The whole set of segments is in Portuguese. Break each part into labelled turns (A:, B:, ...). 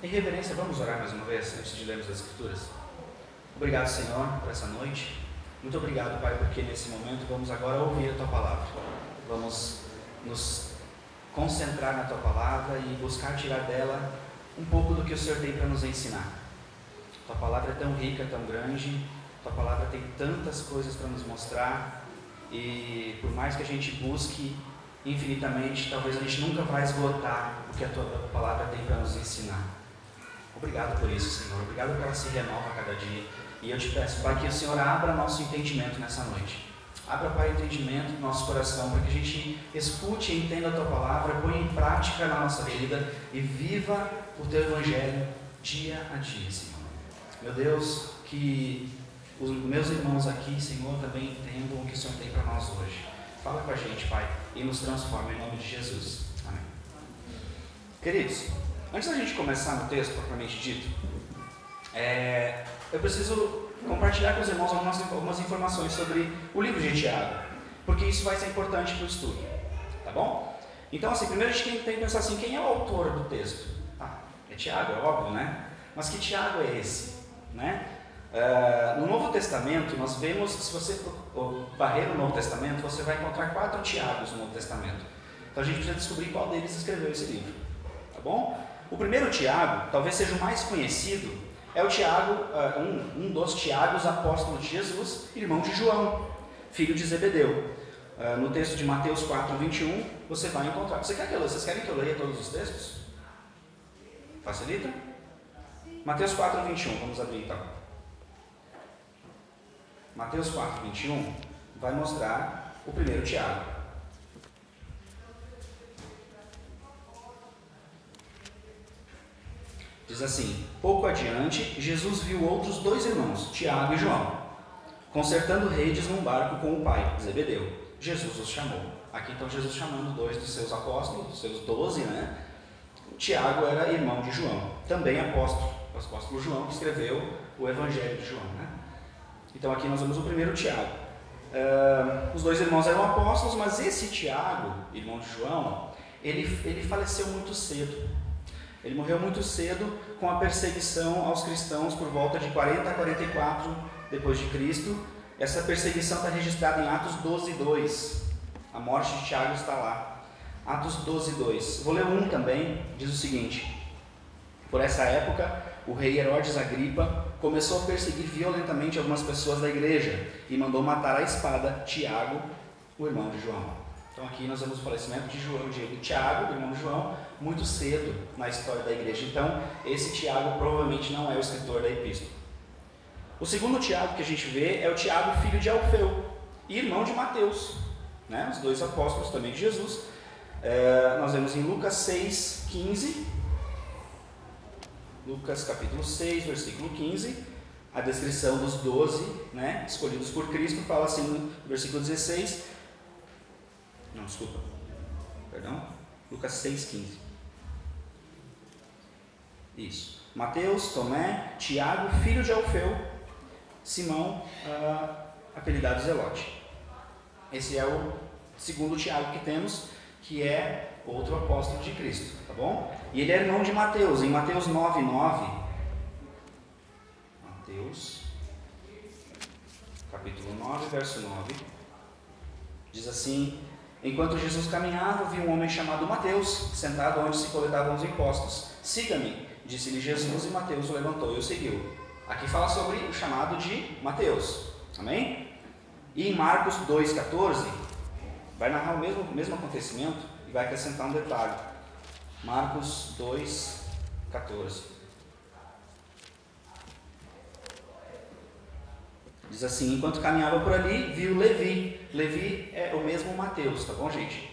A: Em reverência, vamos orar mais uma vez antes de lermos as Escrituras. Obrigado, Senhor, por essa noite. Muito obrigado, Pai, porque nesse momento vamos agora ouvir a Tua palavra. Vamos nos concentrar na Tua palavra e buscar tirar dela um pouco do que o Senhor tem para nos ensinar. Tua palavra é tão rica, tão grande, Tua palavra tem tantas coisas para nos mostrar e por mais que a gente busque infinitamente, talvez a gente nunca vai esgotar o que a Tua palavra tem para nos ensinar. Obrigado por isso, Senhor. Obrigado porque ela se renova a cada dia. E eu te peço, Pai, que o Senhor abra nosso entendimento nessa noite. Abra, Pai, o entendimento do nosso coração, para que a gente escute e entenda a Tua palavra, ponha em prática na nossa vida e viva o Teu Evangelho dia a dia, Senhor. Meu Deus, que os meus irmãos aqui, Senhor, também entendam o que o Senhor tem para nós hoje. Fala com a gente, Pai, e nos transforma em nome de Jesus. Amém. Queridos, antes da gente começar no texto propriamente dito, é, eu preciso compartilhar com os irmãos algumas, algumas informações sobre o livro de Tiago, porque isso vai ser importante para o estudo, tá bom? Então, assim, primeiro a gente tem, tem que pensar assim, quem é o autor do texto? Ah, é Tiago, é óbvio, né? Mas que Tiago é esse, né? Uh, no Novo Testamento, nós vemos, se você varrer o Novo Testamento, você vai encontrar quatro Tiagos no Novo Testamento. Então a gente precisa descobrir qual deles escreveu esse livro, tá bom? O primeiro Tiago, talvez seja o mais conhecido, é o Tiago, uh, um, um, dos Tiagos apóstolos de Jesus, irmão de João, filho de Zebedeu. Uh, no texto de Mateus 4, 21, você vai encontrar. Você quer que eu, vocês querem que eu leia todos os textos? Facilita? Mateus 4, 21, vamos abrir então. Mateus 4, 21 vai mostrar o primeiro Tiago. Diz assim: Pouco adiante, Jesus viu outros dois irmãos, Tiago e João, consertando redes num barco com o pai, Zebedeu. Jesus os chamou. Aqui então Jesus chamando dois dos seus apóstolos, dos seus doze, né? Tiago era irmão de João, também apóstolo, o apóstolo João que escreveu o Evangelho de João, né? Então aqui nós vemos o primeiro Tiago. Uh, os dois irmãos eram apóstolos, mas esse Tiago, irmão de João, ele, ele faleceu muito cedo. Ele morreu muito cedo com a perseguição aos cristãos por volta de 40 a 44 depois de Cristo. Essa perseguição está registrada em Atos 12, 2. A morte de Tiago está lá. Atos 12, 2. Vou ler um também, diz o seguinte: Por essa época, o rei Herodes Agripa começou a perseguir violentamente algumas pessoas da igreja e mandou matar a espada Tiago, o irmão de João. Então aqui nós vemos o falecimento de, João, de Tiago, irmão João, muito cedo na história da igreja. Então esse Tiago provavelmente não é o escritor da epístola. O segundo Tiago que a gente vê é o Tiago, filho de Alfeu, irmão de Mateus, né? os dois apóstolos também de Jesus. É, nós vemos em Lucas 6, 15 Lucas capítulo 6, versículo 15, a descrição dos doze né, escolhidos por Cristo, fala assim no versículo 16. Não, desculpa. Perdão. Lucas 6, 15. Isso. Mateus, Tomé, Tiago, filho de Alfeu, Simão, uh, apelidado Zelote. Esse é o segundo Tiago que temos, que é outro apóstolo de Cristo, tá bom? E ele é irmão de Mateus, em Mateus 9, 9. Mateus, capítulo 9, verso 9. Diz assim: Enquanto Jesus caminhava, viu um homem chamado Mateus, sentado onde se coletavam os impostos. Siga-me, disse-lhe Jesus, e Mateus o levantou e o seguiu. Aqui fala sobre o chamado de Mateus. Amém? E em Marcos 2,14, vai narrar o mesmo, mesmo acontecimento e vai acrescentar um detalhe. Marcos 2, Diz assim: enquanto caminhava por ali, viu Levi. Levi é o mesmo Mateus, tá bom, gente?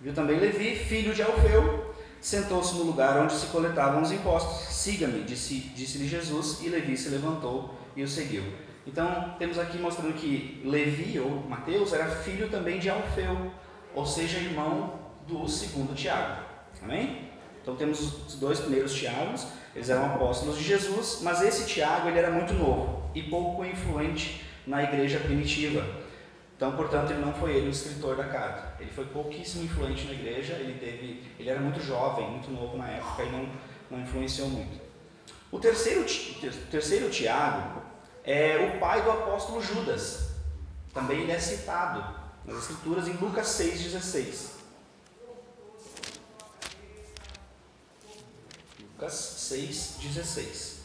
A: Viu também Levi, filho de Alfeu, sentou-se no lugar onde se coletavam os impostos. Siga-me, disse-lhe disse Jesus, e Levi se levantou e o seguiu. Então, temos aqui mostrando que Levi, ou Mateus, era filho também de Alfeu, ou seja, irmão do segundo Tiago. Amém? Então temos os dois primeiros Tiagos, eles eram apóstolos de Jesus, mas esse Tiago ele era muito novo e pouco influente na igreja primitiva. Então, portanto, ele não foi ele o escritor da carta. Ele foi pouquíssimo influente na igreja, ele teve, ele era muito jovem, muito novo na época e não não influenciou muito. O terceiro, o terceiro Tiago é o pai do apóstolo Judas. Também ele é citado nas Escrituras em Lucas 6,16. Lucas 6,16.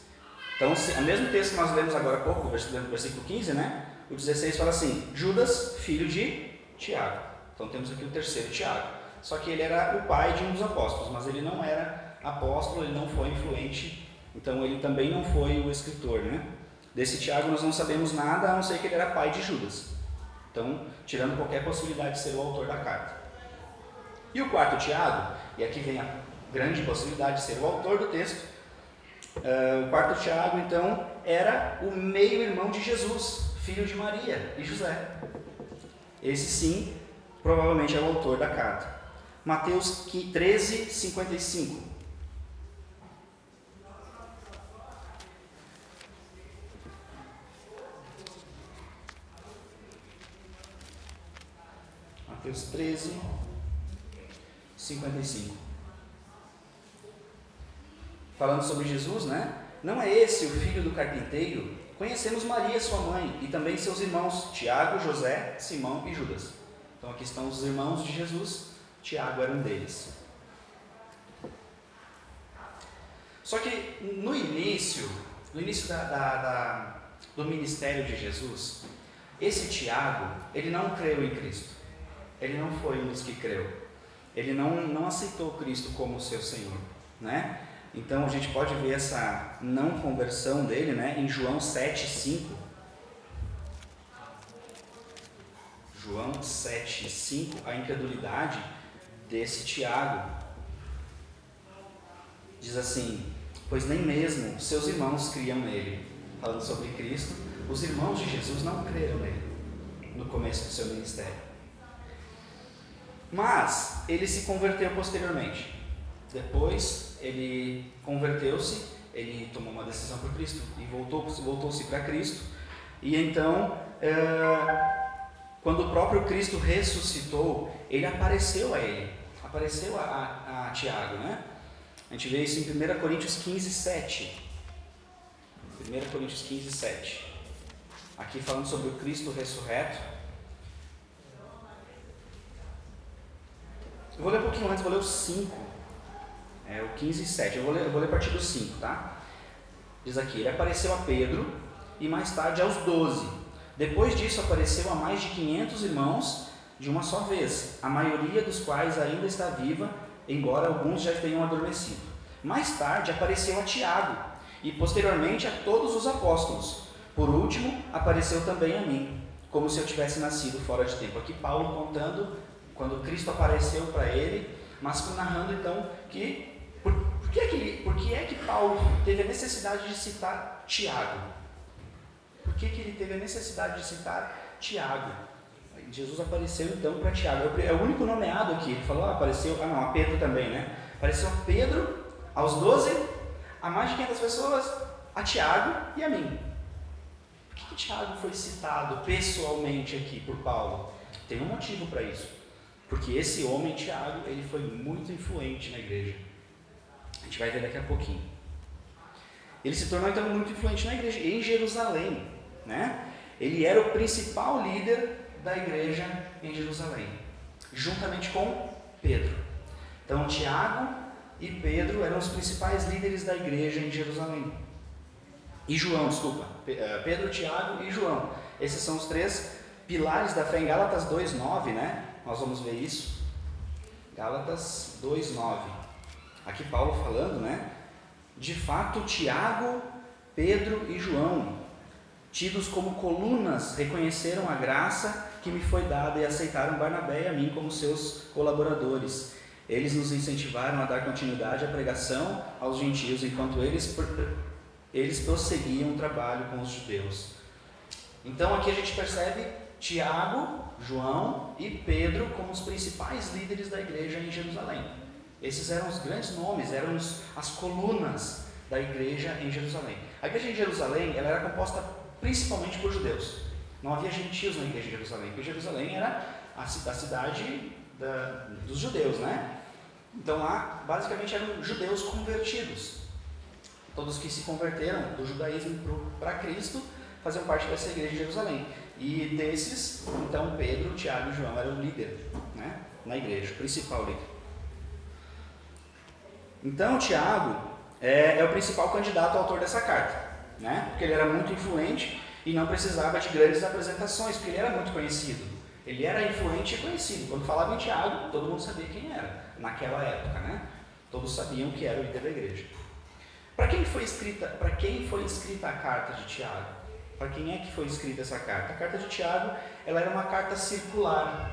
A: Então, o mesmo texto que nós lemos agora há pouco, versículo 15, né? O 16 fala assim: Judas, filho de Tiago. Então temos aqui o terceiro Tiago. Só que ele era o pai de um dos apóstolos, mas ele não era apóstolo, ele não foi influente, então ele também não foi o escritor, né? Desse Tiago nós não sabemos nada, a não ser que ele era pai de Judas. Então, tirando qualquer possibilidade de ser o autor da carta. E o quarto Tiago, e aqui vem a grande possibilidade de ser o autor do texto, uh, o quarto Tiago, então, era o meio-irmão de Jesus, filho de Maria e José. Esse sim, provavelmente é o autor da carta. Mateus 13, 55. Mateus 13, 55. Falando sobre Jesus, né? Não é esse o filho do carpinteiro? Conhecemos Maria, sua mãe, e também seus irmãos, Tiago, José, Simão e Judas. Então aqui estão os irmãos de Jesus, Tiago era um deles. Só que no início, no início da, da, da, do ministério de Jesus, esse Tiago, ele não creu em Cristo. Ele não foi um dos que creu. Ele não, não aceitou Cristo como seu Senhor, né? Então a gente pode ver essa não conversão dele, né, em João 7:5. João 7:5, a incredulidade desse Tiago. Diz assim: "Pois nem mesmo seus irmãos criam nele". Falando sobre Cristo, os irmãos de Jesus não creram nele no começo do seu ministério. Mas ele se converteu posteriormente. Depois ele converteu-se, ele tomou uma decisão por Cristo e voltou, voltou-se para Cristo. E então, é, quando o próprio Cristo ressuscitou, ele apareceu a ele, apareceu a, a, a Tiago, né? A gente vê isso em 1 Coríntios 15, 7. 1 Coríntios 15, 7. Aqui falando sobre o Cristo ressurreto. Eu vou ler um pouquinho antes, vou ler o 5. É, o 15 e 7. Eu vou, ler, eu vou ler a partir do 5, tá? Diz aqui: Ele apareceu a Pedro e mais tarde aos 12. Depois disso, apareceu a mais de 500 irmãos de uma só vez, a maioria dos quais ainda está viva, embora alguns já tenham adormecido. Mais tarde, apareceu a Tiago e posteriormente a todos os apóstolos. Por último, apareceu também a mim, como se eu tivesse nascido fora de tempo. Aqui, Paulo contando quando Cristo apareceu para ele, mas narrando então que por, que é que por que é que Paulo teve a necessidade de citar Tiago? Por que, que ele teve a necessidade de citar Tiago? Jesus apareceu então para Tiago, é o único nomeado aqui. Ele falou, ah, apareceu, ah não, a Pedro também, né? Apareceu a Pedro, aos 12, a mais de 500 pessoas, a Tiago e a mim. Por que, que Tiago foi citado pessoalmente aqui por Paulo? Tem um motivo para isso. Porque esse homem, Tiago, ele foi muito influente na igreja. A gente vai ver daqui a pouquinho. Ele se tornou então muito influente na igreja, em Jerusalém. Né? Ele era o principal líder da igreja em Jerusalém, juntamente com Pedro. Então, Tiago e Pedro eram os principais líderes da igreja em Jerusalém. E João, desculpa, eh, Pedro, Tiago e João. Esses são os três pilares da fé em Gálatas 2:9, né? Nós vamos ver isso. Gálatas 2:9. Aqui Paulo falando, né? De fato, Tiago, Pedro e João, tidos como colunas, reconheceram a graça que me foi dada e aceitaram Barnabé e a mim como seus colaboradores. Eles nos incentivaram a dar continuidade à pregação aos gentios, enquanto eles, eles prosseguiam o trabalho com os judeus. Então aqui a gente percebe Tiago, João e Pedro como os principais líderes da igreja em Jerusalém. Esses eram os grandes nomes, eram as colunas da igreja em Jerusalém. A igreja em Jerusalém ela era composta principalmente por judeus. Não havia gentios na igreja de Jerusalém, porque Jerusalém era a, cidade da, dos judeus, né? Então lá, basicamente, eram judeus convertidos. Todos que se converteram do judaísmo para Cristo faziam parte dessa igreja de Jerusalém. E desses, então Pedro, Tiago e João eram líder né, na igreja, o principal líder. Então Tiago é, é, o principal candidato autor dessa carta, né, porque ele era muito influente e não precisava de grandes apresentações, porque ele era muito conhecido. Ele era influente e conhecido. Quando falava em Tiago, todo mundo sabia quem era, naquela época, né? Todos sabiam que era o líder da igreja. Para quem foi escrita, para quem foi escrita a carta de Tiago? Para quem é que foi escrita essa carta? A carta de Tiago, ela era uma carta circular.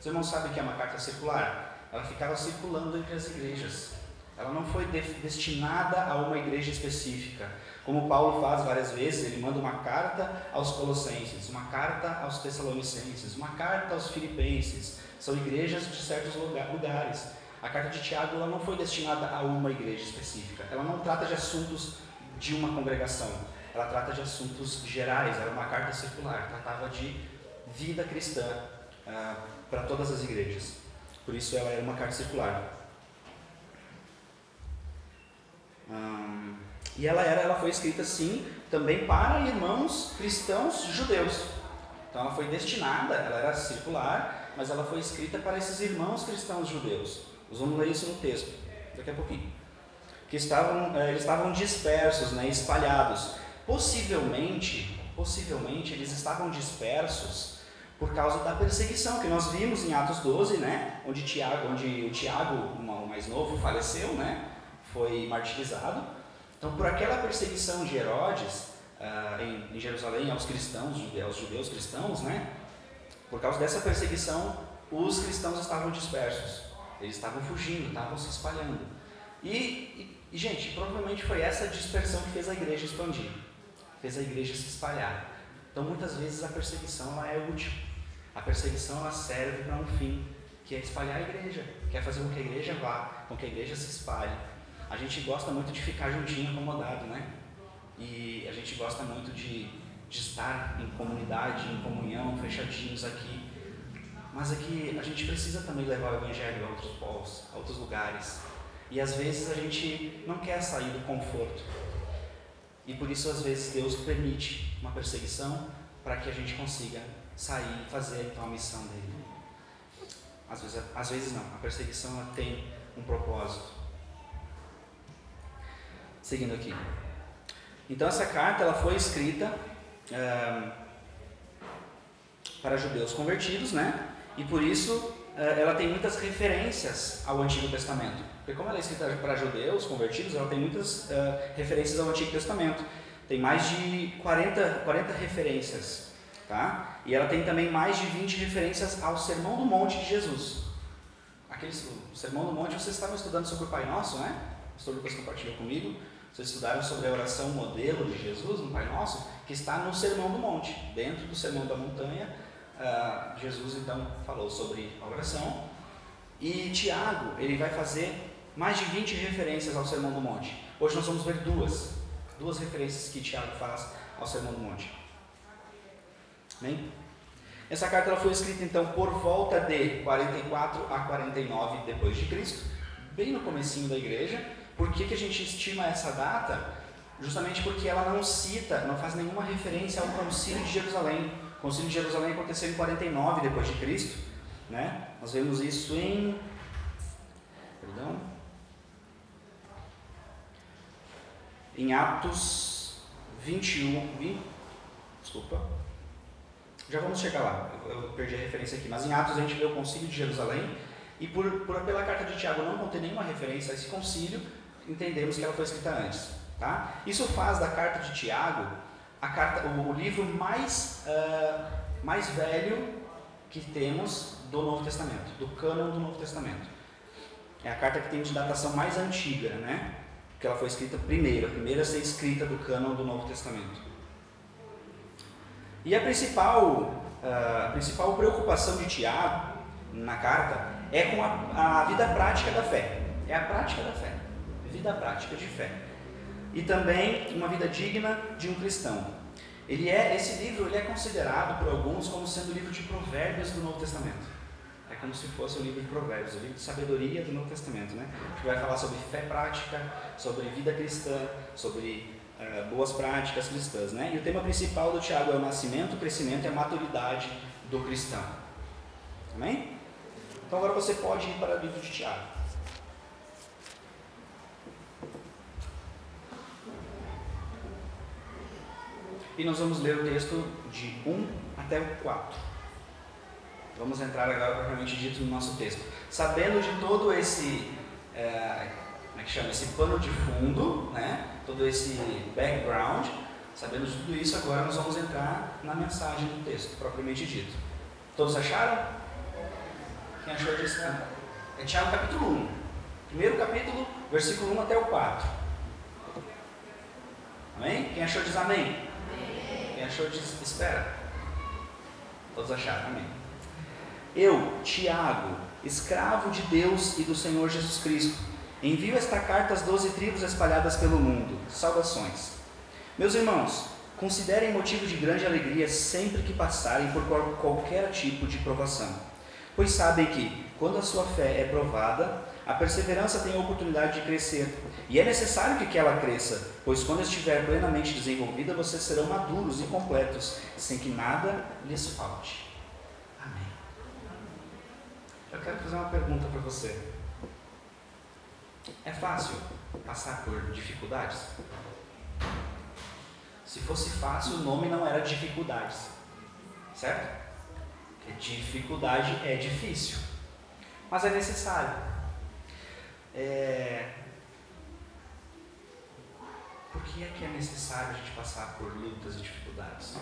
A: Você não sabe o que é uma carta circular? Ela ficava circulando entre as igrejas. Ela não foi destinada a uma igreja específica. Como Paulo faz várias vezes, ele manda uma carta aos Colossenses, uma carta aos Tessalonicenses, uma carta aos Filipenses. São igrejas de certos lugares. A carta de Tiago ela não foi destinada a uma igreja específica. Ela não trata de assuntos de uma congregação ela trata de assuntos gerais, era uma carta circular, tratava de vida cristã ah, para todas as igrejas. Por isso ela era uma carta circular. E ela era, ela foi escrita sim também para irmãos cristãos judeus. Então ela foi destinada, ela era circular, mas ela foi escrita para esses irmãos cristãos judeus. Nós vamos ler isso no texto daqui a pouquinho. Que estavam, eh, eles estavam dispersos, né, espalhados. Possivelmente, possivelmente eles estavam dispersos por causa da perseguição que nós vimos em Atos 12, né, onde, Tiago, onde o Tiago, o mais novo, faleceu, né, foi martirizado. Então, por aquela perseguição de Herodes uh, em, em, Jerusalém aos cristãos, aos judeus cristãos, né, por causa dessa perseguição, os cristãos estavam dispersos. Eles estavam fugindo, estavam se espalhando. E, e, gente, provavelmente foi essa dispersão que fez a igreja expandir fez a igreja se espalhar. Então, muitas vezes a perseguição é útil. A perseguição ela serve para um fim, que é espalhar a igreja, que é fazer com que a igreja vá, com que a igreja se espalhe. A gente gosta muito de ficar juntinho, acomodado, né? E a gente gosta muito de, de estar em comunidade, em comunhão, fechadinhos aqui. Mas aqui a gente precisa também levar o evangelho a outros povos, a outros lugares. E às vezes a gente não quer sair do conforto. E por isso, às vezes, Deus permite uma perseguição para que a gente consiga sair e fazer então a missão dele. Às vezes, às vezes não, a perseguição tem um propósito. Seguindo aqui. Então essa carta ela foi escrita é, para judeus convertidos, né? E por isso é, ela tem muitas referências ao Antigo Testamento. Porque como ela é escrita para judeus convertidos, ela tem muitas uh, referências ao Antigo Testamento. Tem mais de 40, 40 referências. Tá? E ela tem também mais de 20 referências ao Sermão do Monte de Jesus. Aquele, o Sermão do Monte, vocês estavam estudando sobre o Pai Nosso, né? O pastor Lucas compartilhou comigo. Vocês estudaram sobre a oração modelo de Jesus no Pai Nosso, que está no Sermão do Monte. Dentro do Sermão da Montanha, uh, Jesus então falou sobre a oração. E Tiago, ele vai fazer mais de 20 referências ao Sermão do Monte. Hoje nós vamos ver duas, duas referências que Tiago faz ao Sermão do Monte. Bem? Essa carta ela foi escrita então por volta de 44 a 49 depois de Cristo, bem no comecinho da igreja. Por que, que a gente estima essa data? Justamente porque ela não cita, não faz nenhuma referência ao Concílio de Jerusalém. O Concílio de Jerusalém aconteceu em 49 depois de Cristo, né? Nós vemos isso em perdão, em Atos 21, 20, desculpa, já vamos chegar lá, eu perdi a referência aqui, mas em Atos a gente vê o concílio de Jerusalém, e por, por, pela carta de Tiago não conter nenhuma referência a esse concílio, entendemos que ela foi escrita antes. Tá? Isso faz da carta de Tiago a carta, o, o livro mais, uh, mais velho que temos do Novo Testamento, do cânon do Novo Testamento. É a carta que tem de datação mais antiga, né? que ela foi escrita primeiro, a primeira a ser escrita do cânon do Novo Testamento. E a principal, a principal preocupação de Tiago na carta é com a, a vida prática da fé. É a prática da fé, vida prática de fé. E também uma vida digna de um cristão. Ele é esse livro ele é considerado por alguns como sendo o livro de provérbios do Novo Testamento. É como se fosse o livro de Provérbios, o livro de sabedoria do Novo Testamento, né? Que vai falar sobre fé prática, sobre vida cristã, sobre uh, boas práticas cristãs, né? E o tema principal do Tiago é o nascimento, o crescimento e a maturidade do cristão. Amém? Então agora você pode ir para o livro de Tiago. E nós vamos ler o texto de 1 até o 4. Vamos entrar agora propriamente dito no nosso texto. Sabendo de todo esse, é, como é que chama, esse pano de fundo, né? todo esse background, sabendo de tudo isso, agora nós vamos entrar na mensagem do texto, propriamente dito. Todos acharam? Quem achou disso? É Tiago capítulo 1. Primeiro capítulo, versículo 1 até o 4. Amém? Quem achou diz amém? Achou diz espera. Todos acharam? Amém. Eu, Tiago, escravo de Deus e do Senhor Jesus Cristo, envio esta carta às doze tribos espalhadas pelo mundo. Saudações. Meus irmãos, considerem motivo de grande alegria sempre que passarem por qualquer tipo de provação, pois sabem que, quando a sua fé é provada, a perseverança tem a oportunidade de crescer, e é necessário que ela cresça, pois quando estiver plenamente desenvolvida, vocês serão maduros e completos, sem que nada lhes falte. Eu quero fazer uma pergunta para você. É fácil passar por dificuldades? Se fosse fácil, o nome não era dificuldades. Certo? Porque dificuldade é difícil. Mas é necessário. É... Por que é que é necessário a gente passar por lutas e dificuldades?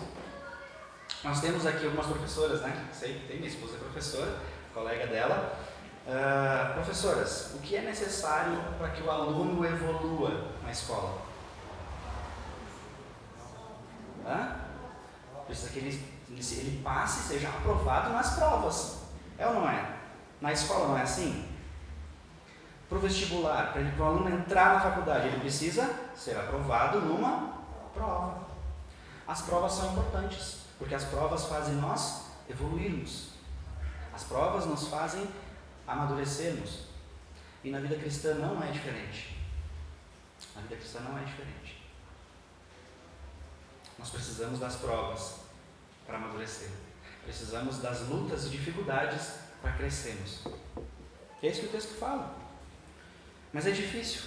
A: Nós temos aqui algumas professoras, né? Sei que tem, minha esposa é professora colega dela. Uh, professoras, o que é necessário para que o aluno evolua na escola? Hã? Precisa que ele, ele, passe e seja aprovado nas provas. É ou não é? Na escola não é assim? Para o vestibular, para o aluno entrar na faculdade, ele precisa ser aprovado numa prova. As provas são importantes, porque as provas fazem nós evoluirmos. As provas nos fazem amadurecermos. E na vida cristã não é diferente. Na vida cristã não é diferente. Nós precisamos das provas para amadurecer. Precisamos das lutas e dificuldades para crescermos. É isso que o texto fala. Mas é difícil.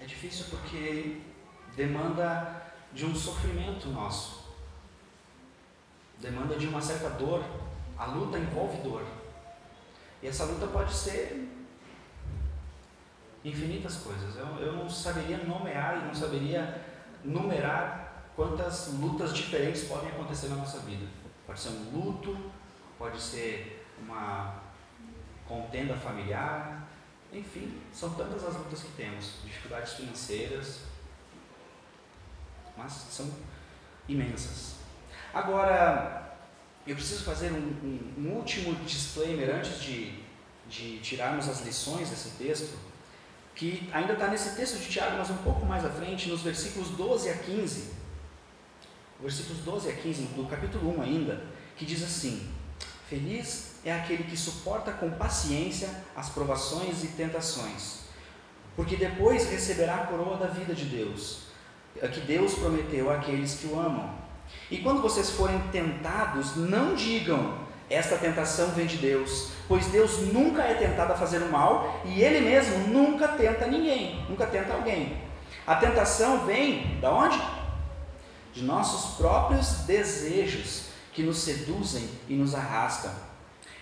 A: É difícil porque demanda de um sofrimento nosso. Demanda de uma certa dor a luta envolve dor. E essa luta pode ser infinitas coisas. Eu, eu não saberia nomear e não saberia numerar quantas lutas diferentes podem acontecer na nossa vida. Pode ser um luto, pode ser uma contenda familiar, enfim, são tantas as lutas que temos, dificuldades financeiras, mas são imensas. Agora, eu preciso fazer um, um, um último disclaimer antes de, de tirarmos as lições desse texto, que ainda está nesse texto de Tiago, mas um pouco mais à frente, nos versículos 12 a 15. Versículos 12 a 15 do capítulo 1 ainda, que diz assim: Feliz é aquele que suporta com paciência as provações e tentações, porque depois receberá a coroa da vida de Deus, que Deus prometeu àqueles que o amam. E quando vocês forem tentados, não digam, esta tentação vem de Deus, pois Deus nunca é tentado a fazer o mal e Ele mesmo nunca tenta ninguém, nunca tenta alguém. A tentação vem da onde? De nossos próprios desejos que nos seduzem e nos arrastam.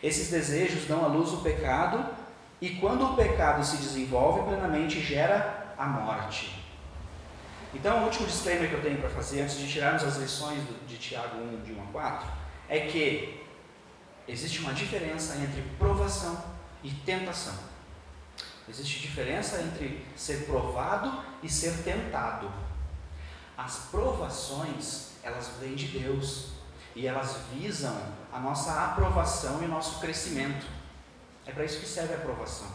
A: Esses desejos dão à luz o pecado e quando o pecado se desenvolve plenamente gera a morte. Então, o último disclaimer que eu tenho para fazer, antes de tirarmos as lições de Tiago 1, de 1 a 4, é que existe uma diferença entre provação e tentação. Existe diferença entre ser provado e ser tentado. As provações, elas vêm de Deus e elas visam a nossa aprovação e nosso crescimento. É para isso que serve a aprovação.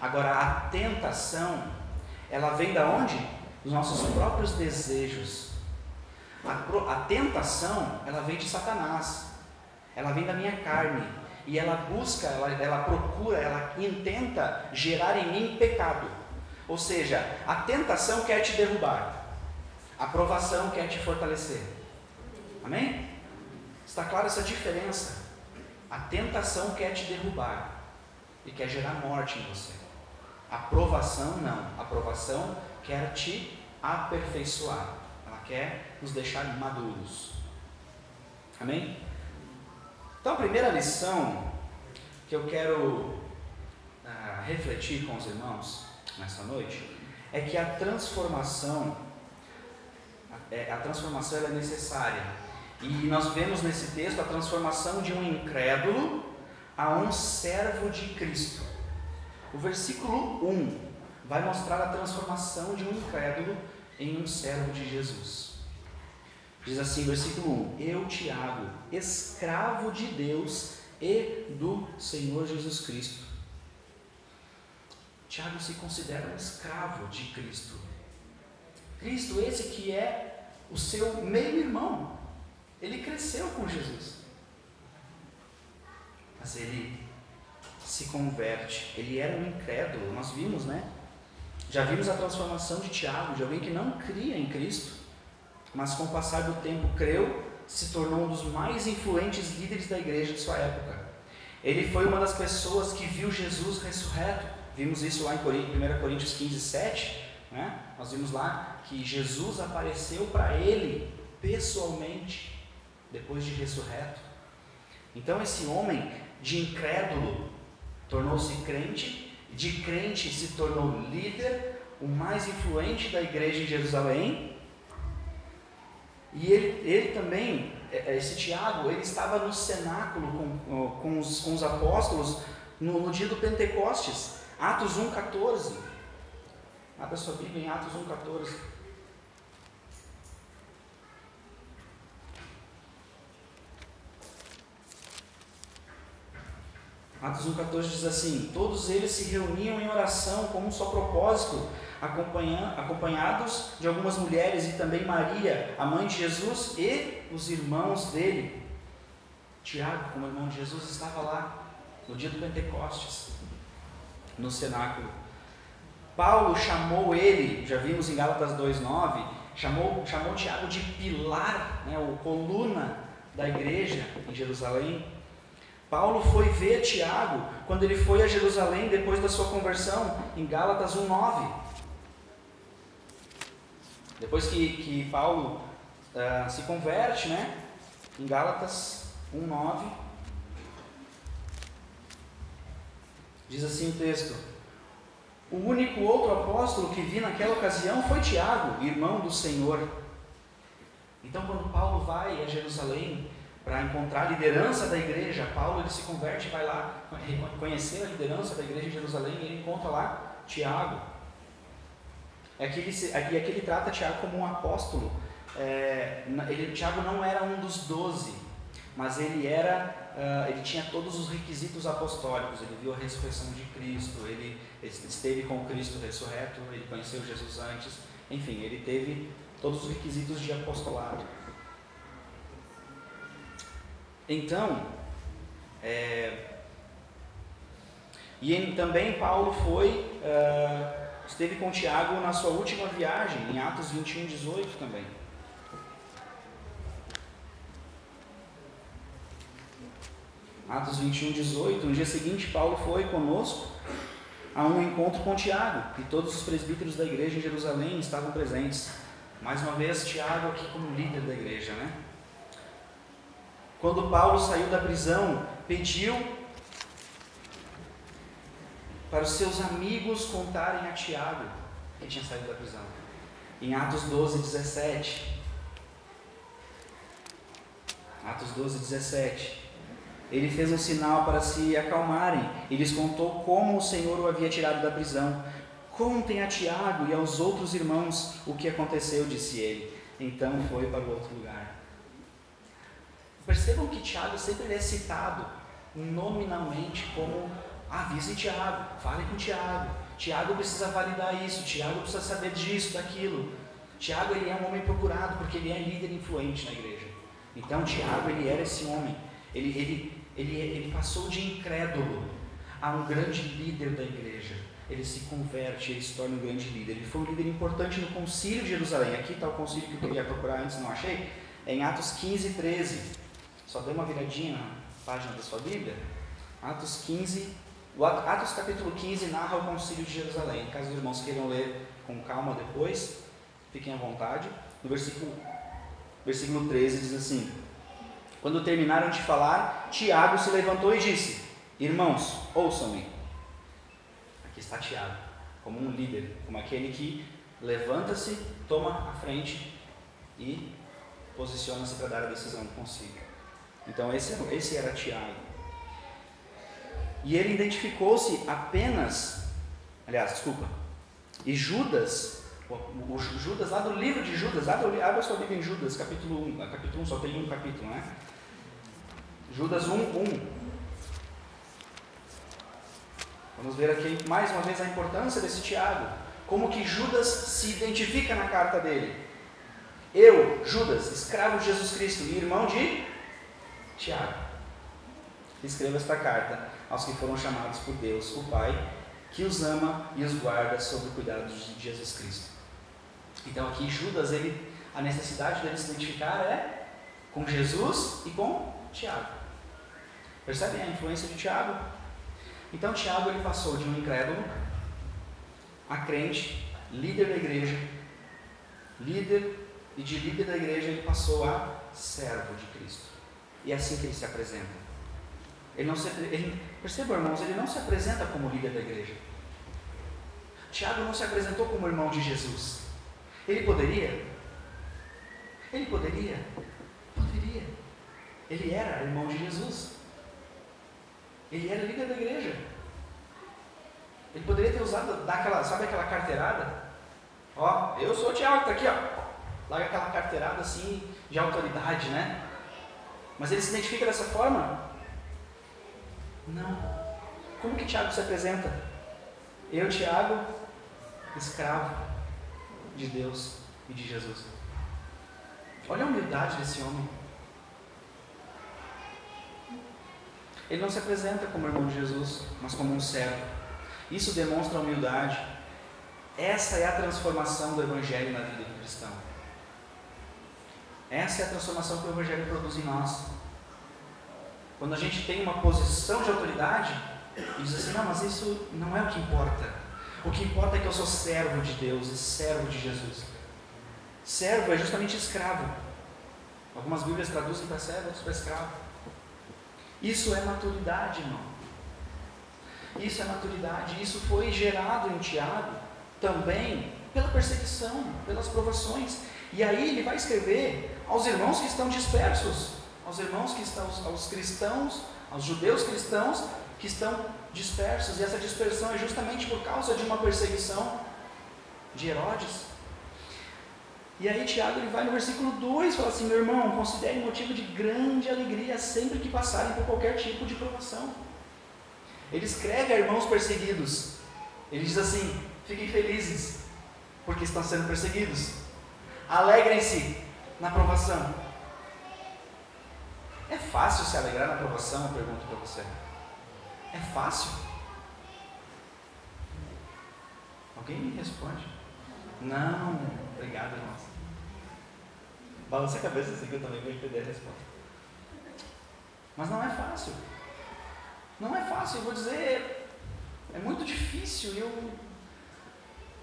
A: Agora, a tentação, ela vem da onde? dos nossos próprios desejos. A, a tentação, ela vem de Satanás, ela vem da minha carne, e ela busca, ela, ela procura, ela intenta gerar em mim pecado. Ou seja, a tentação quer te derrubar, a provação quer te fortalecer. Amém? Está clara essa diferença? A tentação quer te derrubar e quer gerar morte em você. A provação não. A provação quer te aperfeiçoar. Ela quer nos deixar maduros. Amém? Então, a primeira lição que eu quero ah, refletir com os irmãos nessa noite é que a transformação, a, é, a transformação é necessária. E nós vemos nesse texto a transformação de um incrédulo a um servo de Cristo. O versículo 1 vai mostrar a transformação de um incrédulo em um servo de Jesus. Diz assim, versículo 1: Eu, Tiago, escravo de Deus e do Senhor Jesus Cristo. Tiago se considera um escravo de Cristo. Cristo, esse que é o seu meio-irmão, ele cresceu com Jesus. Mas ele se converte. Ele era um incrédulo, nós vimos, né? Já vimos a transformação de Tiago, de alguém que não cria em Cristo mas com o passar do tempo creu, se tornou um dos mais influentes líderes da igreja de sua época. Ele foi uma das pessoas que viu Jesus ressurreto. Vimos isso lá em 1 Coríntios 15, 7. Né? Nós vimos lá que Jesus apareceu para ele pessoalmente, depois de ressurreto. Então, esse homem de incrédulo tornou-se crente, de crente se tornou líder, o mais influente da igreja em Jerusalém, e ele, ele também, é, é, esse Tiago, ele estava no cenáculo com, com, os, com os apóstolos no, no dia do Pentecostes, Atos 1,14. Abra sua Bíblia em Atos 1,14. Atos 1,14 diz assim: Todos eles se reuniam em oração com um só propósito acompanhados de algumas mulheres e também Maria, a mãe de Jesus, e os irmãos dele. Tiago, como irmão de Jesus, estava lá no dia do Pentecostes, no cenáculo. Paulo chamou ele, já vimos em Gálatas 2,9, chamou, chamou Tiago de pilar, né, ou coluna da igreja em Jerusalém. Paulo foi ver Tiago quando ele foi a Jerusalém depois da sua conversão, em Gálatas 1,9. Depois que, que Paulo uh, se converte, né? Em Gálatas 1,9, diz assim o texto: O único outro apóstolo que vi naquela ocasião foi Tiago, irmão do Senhor. Então, quando Paulo vai a Jerusalém para encontrar a liderança da igreja, Paulo ele se converte, vai lá conhecer a liderança da igreja em Jerusalém e ele encontra lá Tiago. Aqui ele, aqui, aqui ele trata Tiago como um apóstolo. É, ele, Tiago não era um dos doze, mas ele era, uh, ele tinha todos os requisitos apostólicos. Ele viu a ressurreição de Cristo, ele esteve com Cristo ressurreto, ele conheceu Jesus antes. Enfim, ele teve todos os requisitos de apostolado. Então, é, e também Paulo foi uh, esteve com Tiago na sua última viagem, em Atos 21, 18 também. Atos 21, 18. No dia seguinte, Paulo foi conosco a um encontro com Tiago, e todos os presbíteros da igreja em Jerusalém estavam presentes. Mais uma vez, Tiago aqui como líder da igreja, né? Quando Paulo saiu da prisão, pediu para os seus amigos contarem a Tiago que tinha saído da prisão. Em Atos 12, 17. Atos 12, 17. Ele fez um sinal para se acalmarem e lhes contou como o Senhor o havia tirado da prisão. Contem a Tiago e aos outros irmãos o que aconteceu, disse ele. Então foi para o outro lugar. Percebam que Tiago sempre é citado nominalmente como Avise Tiago, fale com Tiago. Tiago precisa validar isso, Tiago precisa saber disso, daquilo. Tiago ele é um homem procurado porque ele é líder influente na igreja. Então Tiago ele era esse homem. Ele, ele ele, ele passou de incrédulo a um grande líder da igreja. Ele se converte, ele se torna um grande líder. Ele foi um líder importante no concílio de Jerusalém. Aqui está o concílio que eu queria procurar antes, não achei. É em Atos 15, 13. Só dê uma viradinha na página da sua Bíblia. Atos 15, Atos capítulo 15 narra o concílio de Jerusalém. Caso os irmãos queiram ler com calma depois, fiquem à vontade. No versículo, versículo 13 diz assim: Quando terminaram de falar, Tiago se levantou e disse: Irmãos, ouçam-me. Aqui está Tiago, como um líder, como aquele que levanta-se, toma a frente e posiciona-se para dar a decisão do concílio. Então, esse, esse era Tiago. E ele identificou-se apenas, aliás, desculpa, e Judas, o, Judas lá do livro de Judas, abre, abre a sua Bíblia em Judas, capítulo 1, capítulo 1, só tem um capítulo, né? Judas 1, 1. Vamos ver aqui mais uma vez a importância desse Tiago. Como que Judas se identifica na carta dele. Eu, Judas, escravo de Jesus Cristo e irmão de Tiago. Escreva esta carta aos que foram chamados por Deus, o Pai, que os ama e os guarda sob o cuidado de Jesus Cristo. Então aqui Judas, ele, a necessidade dele se identificar é com Jesus e com Tiago. Percebem a influência de Tiago? Então Tiago ele passou de um incrédulo a crente, líder da igreja, líder e de líder da igreja ele passou a servo de Cristo. E é assim que ele se apresenta. Ele não se, ele, percebam, irmãos, ele não se apresenta como líder da igreja. Tiago não se apresentou como irmão de Jesus. Ele poderia? Ele poderia? Poderia. Ele era irmão de Jesus. Ele era líder da igreja. Ele poderia ter usado, daquela, sabe aquela carteirada? Ó, eu sou o Tiago, tá aqui, ó. Larga aquela carteirada assim de autoridade, né? Mas ele se identifica dessa forma? Não. Como que Tiago se apresenta? Eu, Tiago, escravo de Deus e de Jesus. Olha a humildade desse homem. Ele não se apresenta como irmão de Jesus, mas como um servo. Isso demonstra humildade. Essa é a transformação do Evangelho na vida do cristão. Essa é a transformação que o Evangelho produz em nós. Quando a gente tem uma posição de autoridade e diz assim: não, mas isso não é o que importa. O que importa é que eu sou servo de Deus e servo de Jesus. Servo é justamente escravo. Algumas Bíblias traduzem para servo, outras para escravo. Isso é maturidade, irmão. Isso é maturidade. Isso foi gerado em Tiago também pela perseguição, pelas provações. E aí ele vai escrever aos irmãos que estão dispersos, aos irmãos que estão, aos cristãos, aos judeus cristãos que estão dispersos. E essa dispersão é justamente por causa de uma perseguição de Herodes. E aí Tiago ele vai no versículo 2 e fala assim: Meu irmão, considere motivo de grande alegria sempre que passarem por qualquer tipo de provação. Ele escreve a irmãos perseguidos. Ele diz assim: Fiquem felizes, porque estão sendo perseguidos. Alegrem-se na provação. É fácil se alegrar na provação? Eu pergunto para você. É fácil? Alguém me responde? Não, obrigado, irmãos. Balança a cabeça assim que eu também vou entender a resposta. Mas não é fácil. Não é fácil, eu vou dizer, é muito difícil. Eu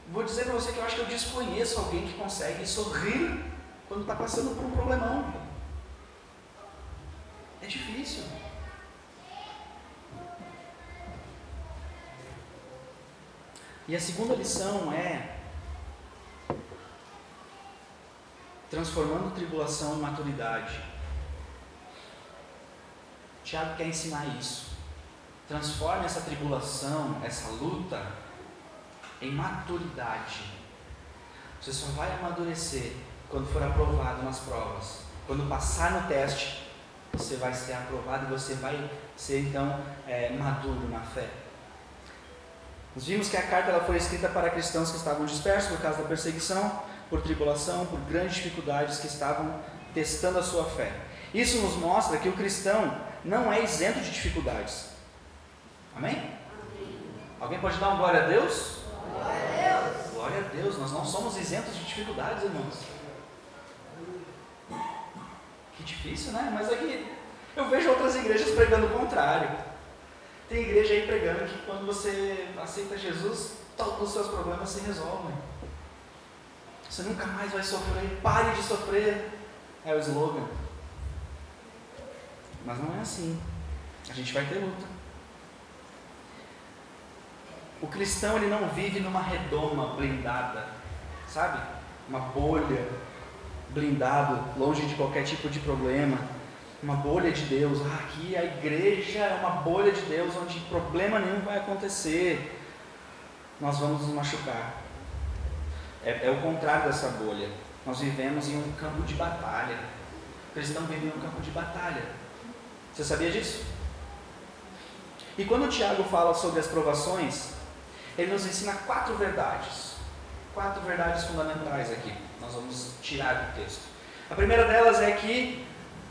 A: vou dizer para você que eu acho que eu desconheço alguém que consegue sorrir quando está passando por um problemão. É difícil. E a segunda lição é transformando tribulação em maturidade. Tiago quer ensinar isso. Transforme essa tribulação, essa luta, em maturidade. Você só vai amadurecer quando for aprovado nas provas. Quando passar no teste, você vai ser aprovado e você vai ser então é, maduro na fé. Nós vimos que a carta ela foi escrita para cristãos que estavam dispersos por causa da perseguição por tribulação, por grandes dificuldades que estavam testando a sua fé. Isso nos mostra que o cristão não é isento de dificuldades. Amém? Amém. Alguém pode dar um glória a Deus?
B: Glória a Deus.
A: Glória a Deus, nós não somos isentos de dificuldades, irmãos. Que difícil, né? Mas aqui eu vejo outras igrejas pregando o contrário. Tem igreja aí pregando que quando você aceita Jesus, todos os seus problemas se resolvem. Você nunca mais vai sofrer, pare de sofrer. É o slogan. Mas não é assim. A gente vai ter luta. O cristão ele não vive numa redoma blindada, sabe? Uma bolha blindado, longe de qualquer tipo de problema. Uma bolha de Deus. Ah, aqui a igreja é uma bolha de Deus onde problema nenhum vai acontecer. Nós vamos nos machucar. É, é o contrário dessa bolha. Nós vivemos em um campo de batalha. O cristão vive em um campo de batalha. Você sabia disso? E quando o Tiago fala sobre as provações, ele nos ensina quatro verdades. Quatro verdades fundamentais aqui. Nós vamos tirar do texto. A primeira delas é que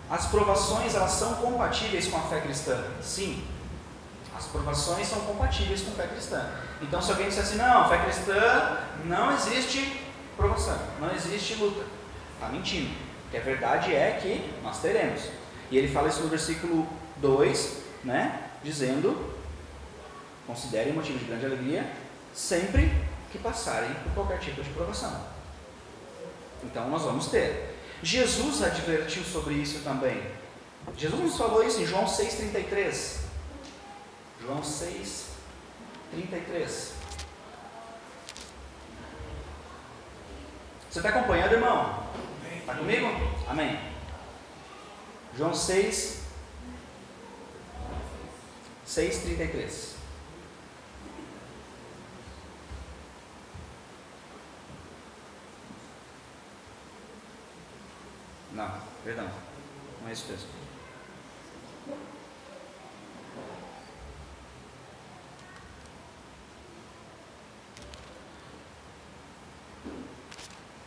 A: as provações elas são compatíveis com a fé cristã. Sim, as provações são compatíveis com a fé cristã. Então, se alguém disser assim, não, fé cristã não existe provação, não existe luta, está mentindo. Porque a verdade é que nós teremos. E ele fala isso no versículo 2, né? Dizendo: considerem motivo de grande alegria sempre que passarem por qualquer tipo de provação. Então, nós vamos ter. Jesus advertiu sobre isso também. Jesus nos falou isso em João 6,33. João 6, 33. Você está acompanhando, irmão? Está comigo? Amém. João 6, 6, 33. Não, perdão. Não é isso mesmo.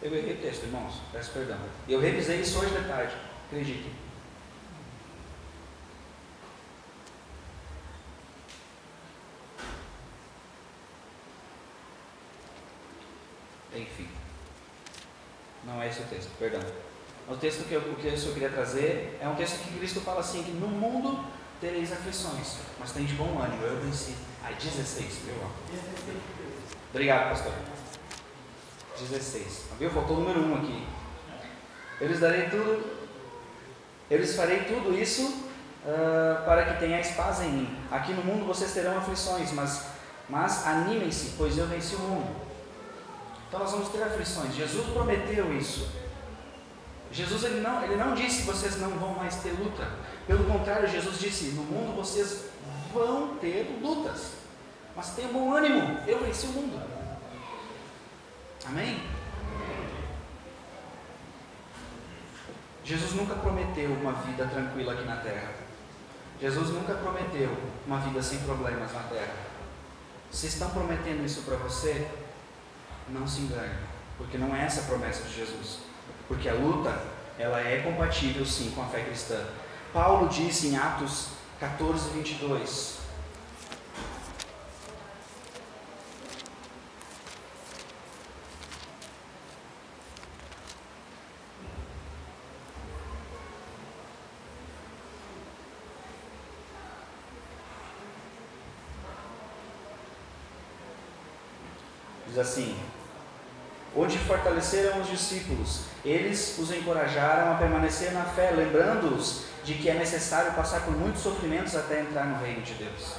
A: Eu errei o texto, irmãos. Peço perdão. Eu revisei isso hoje de tarde. Acredite. Enfim. Não é esse o texto, perdão. O texto que eu, que eu queria trazer é um texto que Cristo fala assim: que no mundo tereis aflições, mas tem de bom ânimo, eu venci. Ai, 16, meu Obrigado, pastor. 16. Viu? Faltou o número 1 aqui. Eu lhes darei tudo, eu lhes farei tudo isso uh, para que tenhais paz em mim. Aqui no mundo vocês terão aflições, mas, mas animem-se, pois eu venci o mundo. Então nós vamos ter aflições. Jesus prometeu isso. Jesus ele não, ele não disse que vocês não vão mais ter luta. Pelo contrário, Jesus disse: no mundo vocês vão ter lutas. Mas tenham bom ânimo, eu venci o mundo. Amém? Jesus nunca prometeu uma vida tranquila aqui na terra. Jesus nunca prometeu uma vida sem problemas na terra. Se estão prometendo isso para você, não se engane, porque não é essa a promessa de Jesus. Porque a luta, ela é compatível sim com a fé cristã. Paulo disse em Atos 14, 22: Diz assim: Onde fortaleceram os discípulos, eles os encorajaram a permanecer na fé, lembrando-os de que é necessário passar por muitos sofrimentos até entrar no reino de Deus.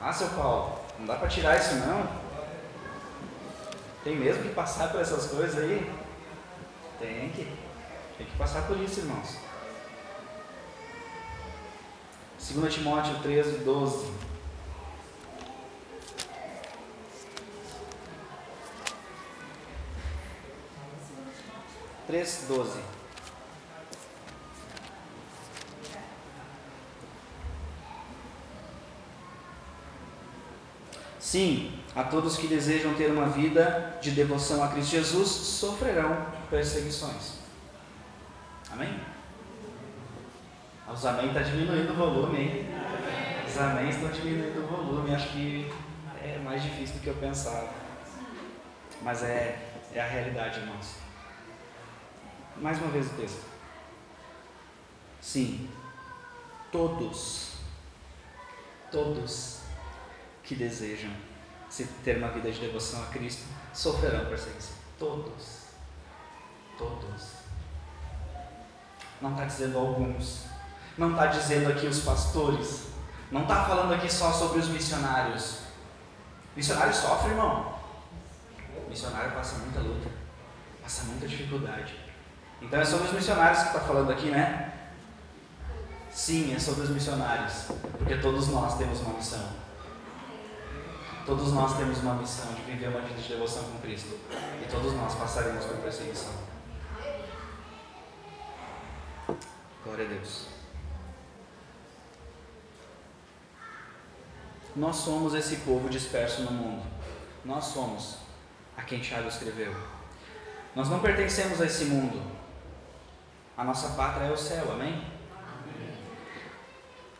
A: Ah, seu Paulo, não dá para tirar isso não. Tem mesmo que passar por essas coisas aí? Tem que. Tem que passar por isso, irmãos. 2 Timóteo 13, 12. 3,12. Sim, a todos que desejam ter uma vida de devoção a Cristo Jesus sofrerão perseguições. Amém? Os amém está diminuindo o volume, hein? Os amém estão diminuindo o volume. Acho que é mais difícil do que eu pensava. Mas é, é a realidade, irmãos. Mais uma vez o texto. Sim, todos, todos que desejam se ter uma vida de devoção a Cristo sofrerão perseguição. Todos. Todos. Não está dizendo alguns. Não está dizendo aqui os pastores. Não está falando aqui só sobre os missionários. Missionário sofre, irmão. Missionário passa muita luta. Passa muita dificuldade. Então é sobre os missionários que está falando aqui, né? Sim, é sobre os missionários. Porque todos nós temos uma missão. Todos nós temos uma missão de viver uma vida de devoção com Cristo. E todos nós passaremos por perseguição. Glória a Deus. Nós somos esse povo disperso no mundo. Nós somos a quem Tiago escreveu. Nós não pertencemos a esse mundo. A nossa pátria é o céu, amém?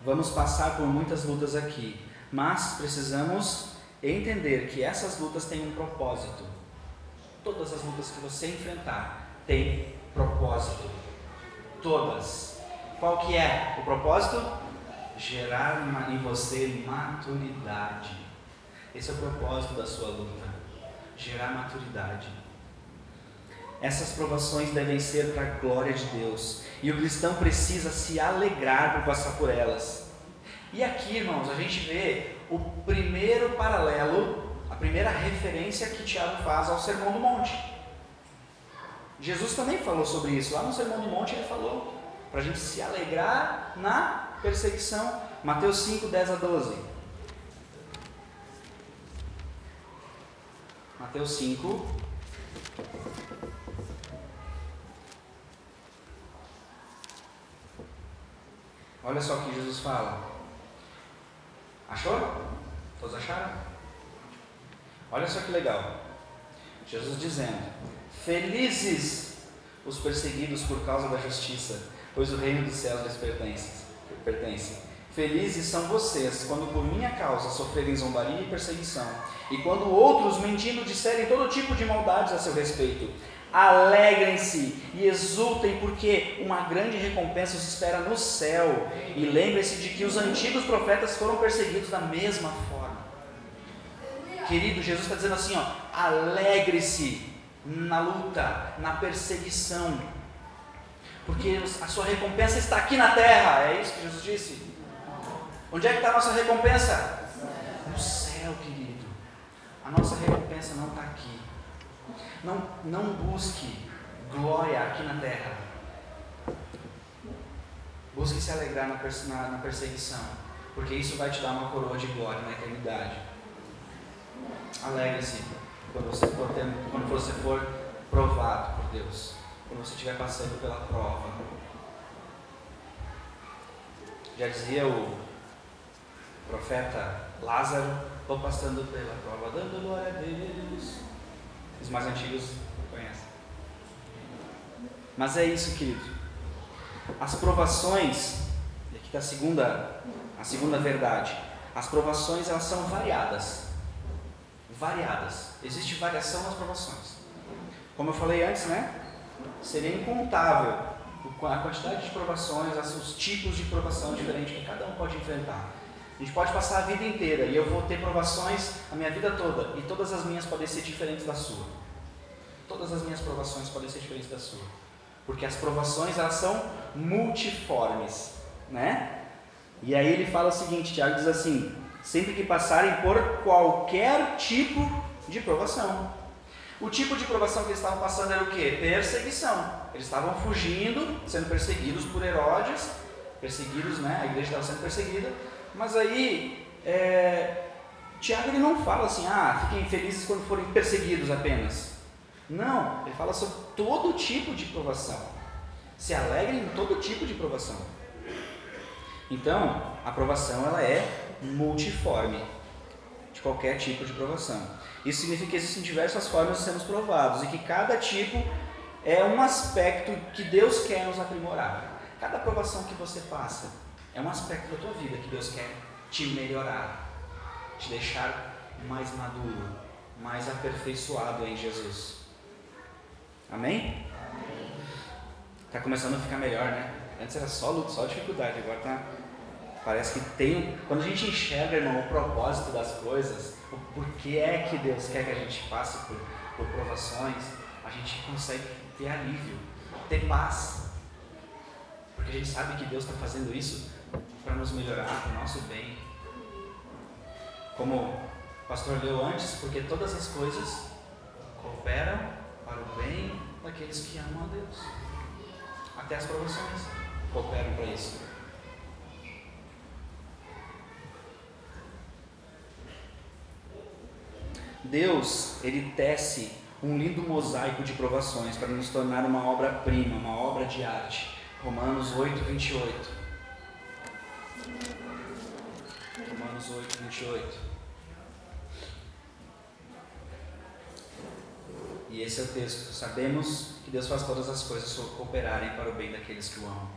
A: Vamos passar por muitas lutas aqui, mas precisamos entender que essas lutas têm um propósito. Todas as lutas que você enfrentar têm propósito. Todas. Qual que é o propósito? Gerar em você maturidade. Esse é o propósito da sua luta. Gerar maturidade. Essas provações devem ser para a glória de Deus. E o cristão precisa se alegrar por passar por elas. E aqui, irmãos, a gente vê o primeiro paralelo, a primeira referência que Tiago faz ao Sermão do Monte. Jesus também falou sobre isso. Lá no Sermão do Monte ele falou para a gente se alegrar na perseguição. Mateus 5, 10 a 12. Mateus 5. Olha só o que Jesus fala. Achou? Todos acharam? Olha só que legal. Jesus dizendo: Felizes os perseguidos por causa da justiça, pois o reino dos céus lhes pertence. pertence. Felizes são vocês quando por minha causa sofrerem zombaria e perseguição, e quando outros mentindo disserem todo tipo de maldades a seu respeito. Alegrem-se e exultem, porque uma grande recompensa os espera no céu. E lembrem-se de que os antigos profetas foram perseguidos da mesma forma. Querido, Jesus está dizendo assim: ó, alegre-se na luta, na perseguição, porque a sua recompensa está aqui na terra. É isso que Jesus disse. Onde é que está a nossa recompensa? No céu, querido. A nossa recompensa não está aqui. Não, não busque glória aqui na terra. Busque se alegrar na, na, na perseguição, porque isso vai te dar uma coroa de glória na eternidade. Alegre-se quando você for, quando você for provado por Deus, quando você estiver passando pela prova. Já dizia o profeta Lázaro, estou passando pela prova, dando glória a Deus. Os mais antigos conhecem. Mas é isso, querido. As provações, e aqui está a segunda, a segunda verdade. As provações elas são variadas. Variadas. Existe variação nas provações. Como eu falei antes, né? Seria incontável a quantidade de provações, os tipos de provação diferentes que cada um pode enfrentar. A gente pode passar a vida inteira e eu vou ter provações a minha vida toda e todas as minhas podem ser diferentes da sua. Todas as minhas provações podem ser diferentes da sua. Porque as provações elas são multiformes, né? E aí ele fala o seguinte, Tiago diz assim: sempre que passarem por qualquer tipo de provação. O tipo de provação que eles estavam passando era o que? Perseguição. Eles estavam fugindo, sendo perseguidos por Herodes, perseguidos, né? A igreja estava sendo perseguida mas aí, é, Tiago ele não fala assim, ah, fiquem felizes quando forem perseguidos apenas. Não, ele fala sobre todo tipo de provação. Se alegrem em todo tipo de provação. Então, a provação ela é multiforme, de qualquer tipo de provação. Isso significa que existem diversas formas de sermos provados e que cada tipo é um aspecto que Deus quer nos aprimorar. cada aprovação que você passa é um aspecto da tua vida que Deus quer te melhorar, te deixar mais maduro, mais aperfeiçoado em Jesus. Amém? Está começando a ficar melhor, né? Antes era só luta, só dificuldade, agora tá. Parece que tem. Quando a gente enxerga, irmão, o propósito das coisas, o porquê é que Deus quer que a gente passe por, por provações, a gente consegue ter alívio, ter paz. Porque a gente sabe que Deus está fazendo isso para nos melhorar, para o nosso bem. Como o pastor leu antes, porque todas as coisas cooperam para o bem daqueles que amam a Deus. Até as provações cooperam para isso. Deus, ele tece um lindo mosaico de provações para nos tornar uma obra-prima, uma obra de arte. Romanos 8, 28. Romanos 8, 28. E esse é o texto. Sabemos que Deus faz todas as coisas cooperarem para o bem daqueles que o amam.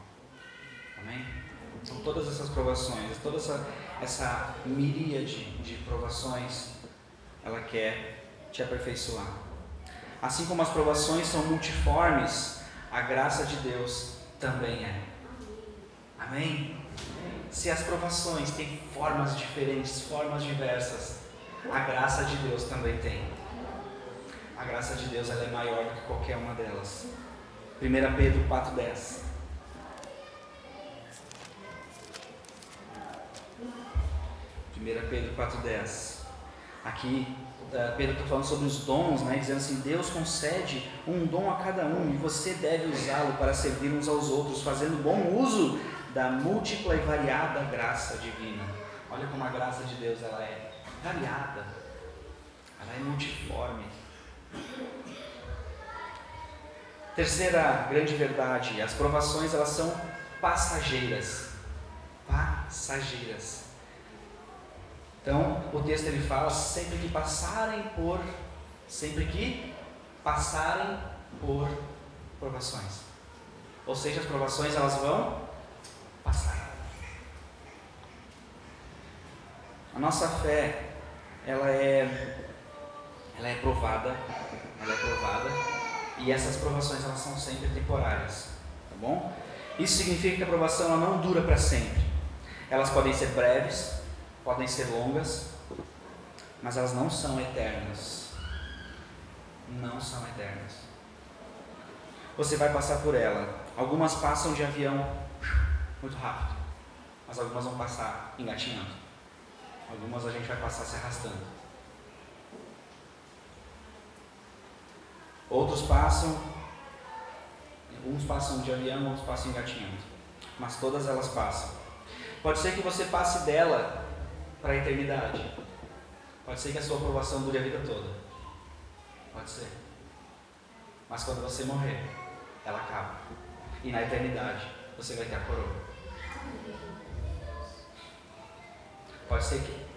A: Amém? Então, todas essas provações, toda essa, essa miríade de provações, ela quer te aperfeiçoar. Assim como as provações são multiformes, a graça de Deus também é. Amém? Se as provações têm formas diferentes, formas diversas, a graça de Deus também tem. A graça de Deus ela é maior do que qualquer uma delas. 1 Pedro 4,10 1 Pedro 4,10. Aqui eh, Pedro está falando sobre os dons, né, dizendo assim: Deus concede um dom a cada um e você deve usá-lo para servir uns aos outros, fazendo bom uso da múltipla e variada graça divina. Olha como a graça de Deus ela é variada, ela é multiforme. Terceira grande verdade: as provações elas são passageiras. Passageiras. Então, o texto ele fala sempre que passarem por, sempre que passarem por provações. Ou seja, as provações elas vão passar. A nossa fé, ela é, ela é provada, ela é provada, e essas provações elas são sempre temporárias, tá bom? Isso significa que a provação ela não dura para sempre. Elas podem ser breves, podem ser longas, mas elas não são eternas. Não são eternas. Você vai passar por ela. Algumas passam de avião muito rápido, mas algumas vão passar engatinhando. Algumas a gente vai passar se arrastando. Outros passam, uns passam de avião, outros passam engatinhando. Mas todas elas passam. Pode ser que você passe dela para a eternidade. Pode ser que a sua aprovação dure a vida toda. Pode ser. Mas quando você morrer, ela acaba. E na eternidade, você vai ter a coroa. Pode ser que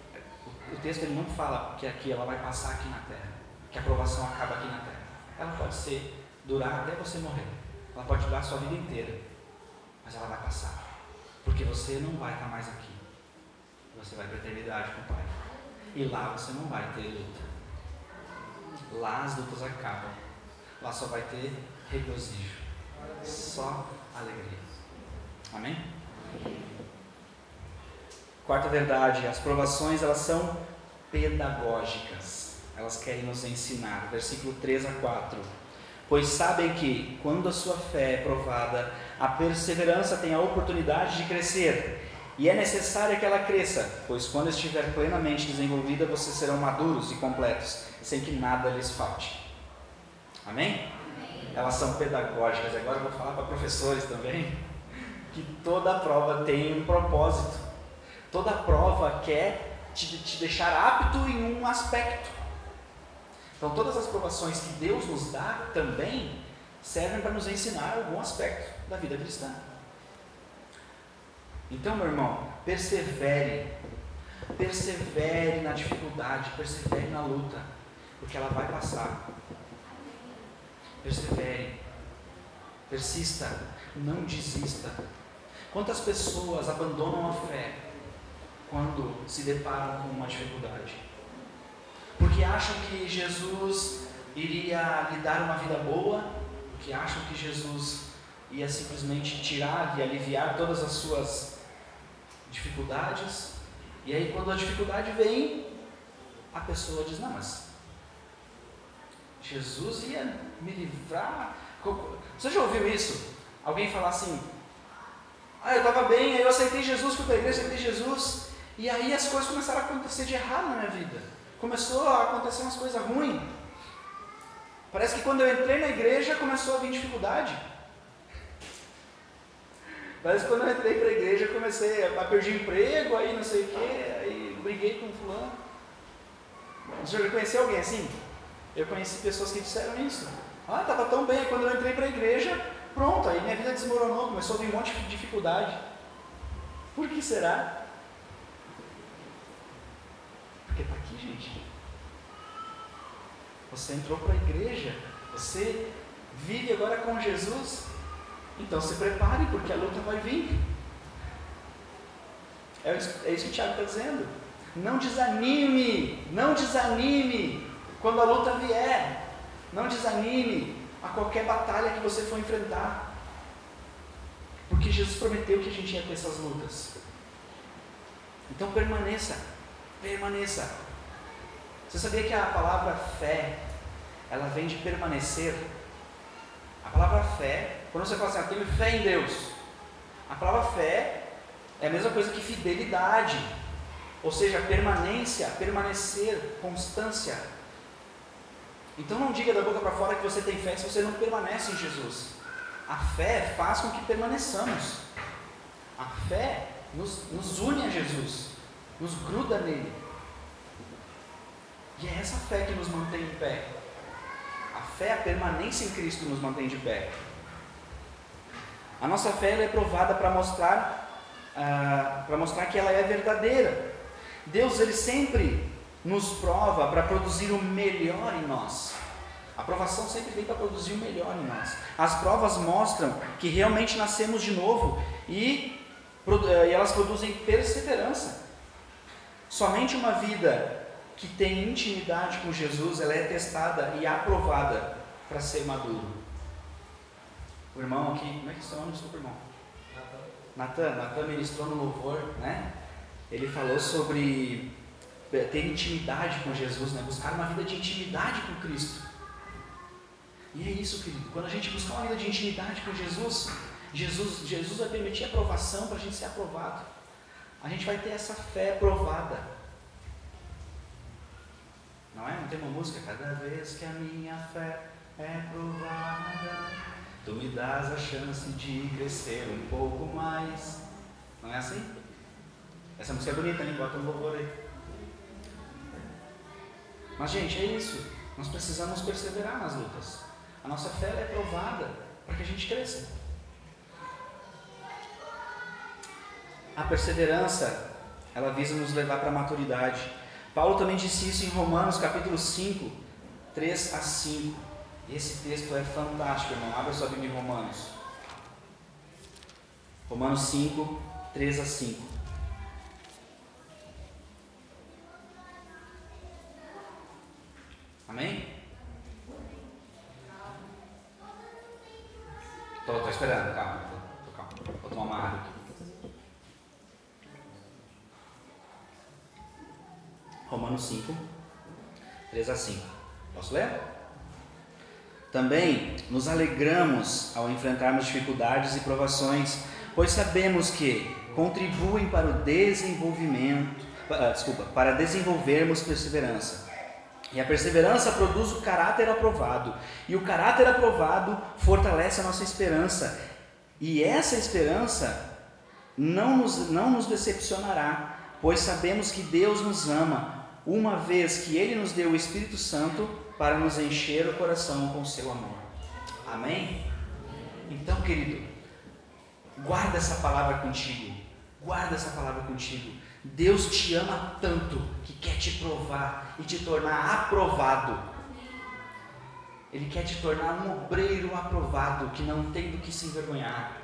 A: o texto ele não fala que aqui ela vai passar aqui na terra, que a aprovação acaba aqui na terra. Ela pode ser durar até você morrer. Ela pode durar a sua vida inteira, mas ela vai passar, porque você não vai estar mais aqui. Você vai para a eternidade com o Pai. E lá você não vai ter luta. Lá as lutas acabam. Lá só vai ter regozijo. Só alegria. Amém? Quarta verdade, as provações elas são pedagógicas. Elas querem nos ensinar. Versículo 3 a 4. Pois sabem que, quando a sua fé é provada, a perseverança tem a oportunidade de crescer e é necessária que ela cresça, pois quando estiver plenamente desenvolvida, vocês serão maduros e completos, sem que nada lhes falte. Amém? Amém. Elas são pedagógicas. Agora eu vou falar para professores também que toda prova tem um propósito. Toda prova quer te, te deixar apto em um aspecto. Então, todas as provações que Deus nos dá também servem para nos ensinar algum aspecto da vida cristã. Então, meu irmão, persevere. Persevere na dificuldade, persevere na luta, porque ela vai passar. Persevere. Persista, não desista. Quantas pessoas abandonam a fé quando se deparam com uma dificuldade? Porque acham que Jesus iria lhe dar uma vida boa, porque acham que Jesus ia simplesmente tirar e aliviar todas as suas dificuldades. E aí, quando a dificuldade vem, a pessoa diz: Não, mas Jesus ia me livrar. Você já ouviu isso? Alguém falar assim: Ah, eu estava bem, aí eu aceitei Jesus, fui para a igreja, aceitei Jesus, e aí as coisas começaram a acontecer de errado na minha vida. Começou a acontecer umas coisas ruins. Parece que quando eu entrei na igreja começou a vir dificuldade. Parece que quando eu entrei para a igreja comecei a perder emprego, aí não sei o quê, aí briguei com fulano. Você já conheceu alguém assim? Eu conheci pessoas que disseram isso. Ah, estava tão bem, quando eu entrei para a igreja, pronto, aí minha vida desmoronou, começou a vir um monte de dificuldade. Por que será? Porque está aqui, gente. Você entrou para a igreja, você vive agora com Jesus, então se prepare, porque a luta vai vir. É isso, é que o Tiago está dizendo. Não desanime, não desanime quando a luta vier. Não desanime a qualquer batalha que você for enfrentar. Porque Jesus prometeu que a gente ia ter essas lutas. Então permaneça, permaneça. Você sabia que a palavra fé, ela vem de permanecer? A palavra fé, quando você fala assim, eu tenho fé em Deus, a palavra fé é a mesma coisa que fidelidade, ou seja, permanência, permanecer, constância. Então não diga da boca para fora que você tem fé se você não permanece em Jesus. A fé faz com que permaneçamos. A fé nos, nos une a Jesus, nos gruda nele. E é essa fé que nos mantém em pé. A fé, a permanência em Cristo nos mantém de pé. A nossa fé é provada para mostrar, ah, para mostrar que ela é verdadeira. Deus ele sempre nos prova para produzir o melhor em nós. A provação sempre vem para produzir o melhor em nós. As provas mostram que realmente nascemos de novo e, eh, e elas produzem perseverança. Somente uma vida que tem intimidade com Jesus, ela é testada e aprovada para ser maduro. O irmão aqui, como é que é o nome? Desculpa, irmão. Natan. Natan ministrou no louvor, né? Ele falou sobre ter intimidade com Jesus, né? buscar uma vida de intimidade com Cristo. E é isso, querido. Quando a gente buscar uma vida de intimidade com Jesus, Jesus, Jesus vai permitir aprovação para a gente ser aprovado. A gente vai ter essa fé provada. Não é? Não tem uma música? Cada vez que a minha fé é provada, tu me das a chance de crescer um pouco mais. Não é assim? Essa música é bonita, hein? Bota um louvor aí. Mas, gente, é isso. Nós precisamos perseverar nas lutas. A nossa fé é provada para que a gente cresça. A perseverança, ela visa nos levar para a maturidade. Paulo também disse isso em Romanos capítulo 5, 3 a 5. Esse texto é fantástico, irmão. Abra sua Bíblia em Romanos. Romanos 5, 3 a 5. Amém? Tô esperando, calma. Tô, calma. Vou tomar uma água aqui. Romanos 5, 3 a 5. Posso ler? Também nos alegramos ao enfrentarmos dificuldades e provações, pois sabemos que contribuem para o desenvolvimento, uh, desculpa, para desenvolvermos perseverança. E a perseverança produz o caráter aprovado. E o caráter aprovado fortalece a nossa esperança. E essa esperança não nos, não nos decepcionará, pois sabemos que Deus nos ama, uma vez que Ele nos deu o Espírito Santo para nos encher o coração com seu amor. Amém? Então, querido, guarda essa palavra contigo. Guarda essa palavra contigo. Deus te ama tanto que quer te provar e te tornar aprovado. Ele quer te tornar um obreiro aprovado que não tem do que se envergonhar.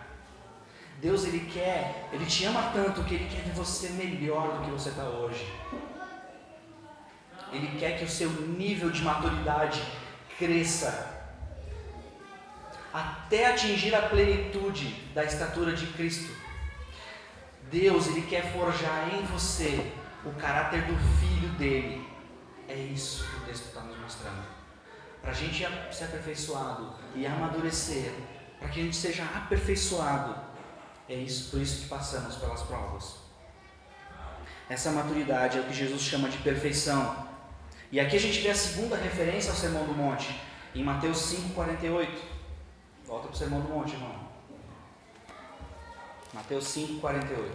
A: Deus ele quer, ele te ama tanto que ele quer ver você melhor do que você está hoje. Ele quer que o seu nível de maturidade cresça até atingir a plenitude da estatura de Cristo. Deus ele quer forjar em você o caráter do filho dele. É isso que o texto está nos mostrando. Para a gente ser aperfeiçoado e amadurecer, para que a gente seja aperfeiçoado, é isso, por isso que passamos pelas provas. Essa maturidade é o que Jesus chama de perfeição. E aqui a gente vê a segunda referência ao Sermão do Monte, em Mateus 5,48. Volta para o Sermão do Monte, irmão. Mateus 5,48.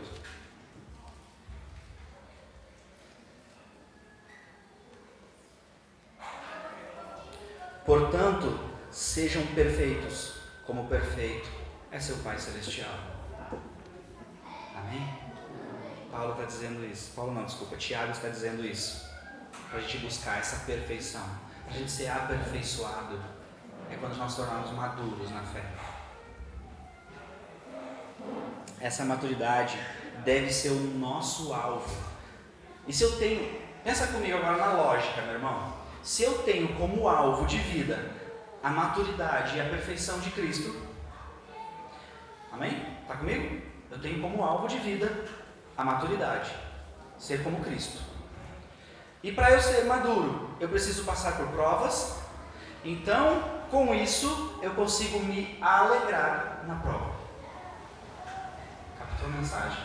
A: Portanto, sejam perfeitos, como perfeito é seu Pai Celestial. Amém? Paulo está dizendo isso. Paulo não, desculpa, Tiago está dizendo isso para a gente buscar essa perfeição, para a gente ser aperfeiçoado, é quando nós tornamos maduros na fé. Essa maturidade deve ser o nosso alvo. E se eu tenho, pensa comigo agora na lógica, meu irmão. Se eu tenho como alvo de vida a maturidade e a perfeição de Cristo, amém? Está comigo? Eu tenho como alvo de vida a maturidade, ser como Cristo. E para eu ser maduro, eu preciso passar por provas. Então, com isso, eu consigo me alegrar na prova. Captou a mensagem?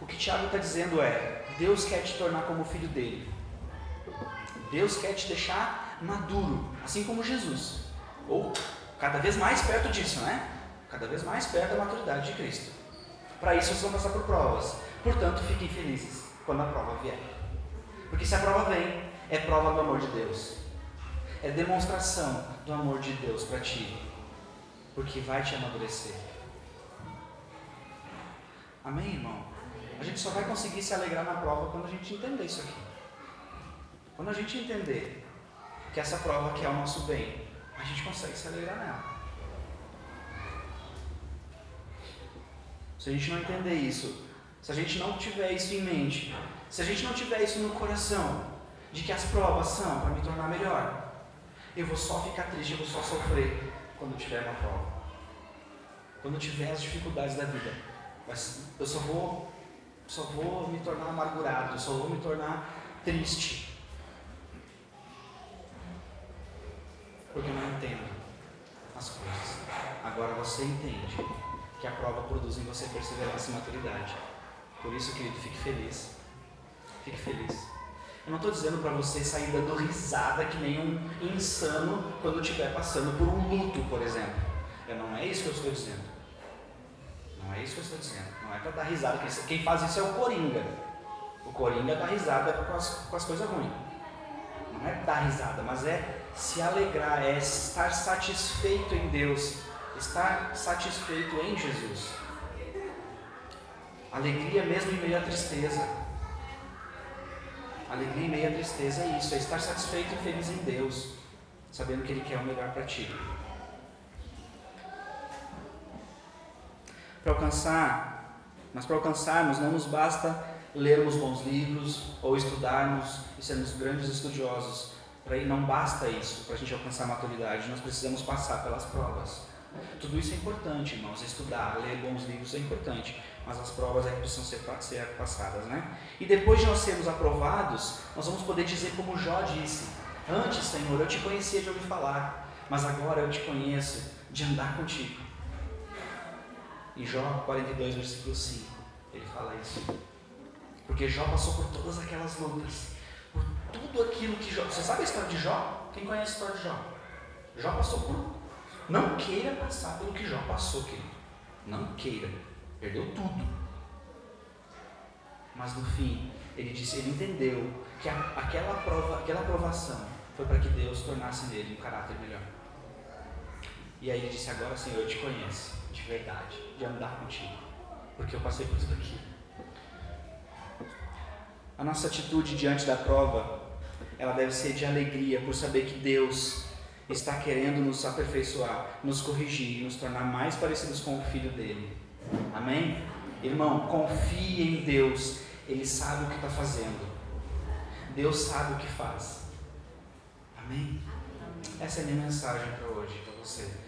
A: O que Tiago está dizendo é: Deus quer te tornar como filho dele. Deus quer te deixar maduro, assim como Jesus. Ou cada vez mais perto disso, né? Cada vez mais perto da maturidade de Cristo. Para isso, vocês vão passar por provas. Portanto, fiquem felizes quando a prova vier. Porque se a prova vem, é prova do amor de Deus. É demonstração do amor de Deus para ti. Porque vai te amadurecer. Amém, irmão? A gente só vai conseguir se alegrar na prova quando a gente entender isso aqui. Quando a gente entender que essa prova aqui é o nosso bem, a gente consegue se alegrar nela. Se a gente não entender isso, se a gente não tiver isso em mente, se a gente não tiver isso no coração, de que as provas são para me tornar melhor, eu vou só ficar triste, eu vou só sofrer quando tiver uma prova. Quando tiver as dificuldades da vida. Mas eu só vou, só vou me tornar amargurado, eu só vou me tornar triste. Porque eu não entendo as coisas. Agora você entende que a prova produz em você perseverança e maturidade. Por isso, querido, fique feliz. Fique feliz. Eu não estou dizendo para você sair dando risada que nem um insano quando estiver passando por um luto, por exemplo. Eu, não é isso que eu estou dizendo. Não é isso que eu estou dizendo. Não é para dar risada. Quem faz isso é o Coringa. O Coringa dá risada com as, com as coisas ruins. Não é dar risada, mas é se alegrar, é estar satisfeito em Deus, estar satisfeito em Jesus. Alegria mesmo em meio à tristeza. Alegria em meio à tristeza é isso, é estar satisfeito e feliz em Deus, sabendo que Ele quer o melhor para ti. Para alcançar, mas para alcançarmos não nos basta lermos bons livros ou estudarmos e sermos grandes estudiosos. Para não basta isso para a gente alcançar a maturidade, nós precisamos passar pelas provas. Tudo isso é importante, irmãos. Estudar, ler bons livros é importante mas as provas é que precisam ser, ser passadas, né? E depois de nós sermos aprovados, nós vamos poder dizer como Jó disse: Antes, Senhor, eu te conhecia de ouvir falar, mas agora eu te conheço de andar contigo. Em Jó 42, versículo 5, ele fala isso. Porque Jó passou por todas aquelas lutas, por tudo aquilo que Jó. Você sabe a história de Jó? Quem conhece a história de Jó? Jó passou por. Não queira passar pelo que Jó passou, querido. Não queira. Perdeu tudo. Mas no fim, ele disse, ele entendeu que a, aquela prova, aquela aprovação foi para que Deus tornasse nele um caráter melhor. E aí ele disse, agora Senhor, eu te conheço, de verdade, de andar contigo, porque eu passei por tudo aquilo. A nossa atitude diante da prova ela deve ser de alegria por saber que Deus está querendo nos aperfeiçoar, nos corrigir, nos tornar mais parecidos com o Filho dele. Amém? Irmão, confie em Deus, Ele sabe o que está fazendo. Deus sabe o que faz. Amém? Essa é a minha mensagem para hoje, para você.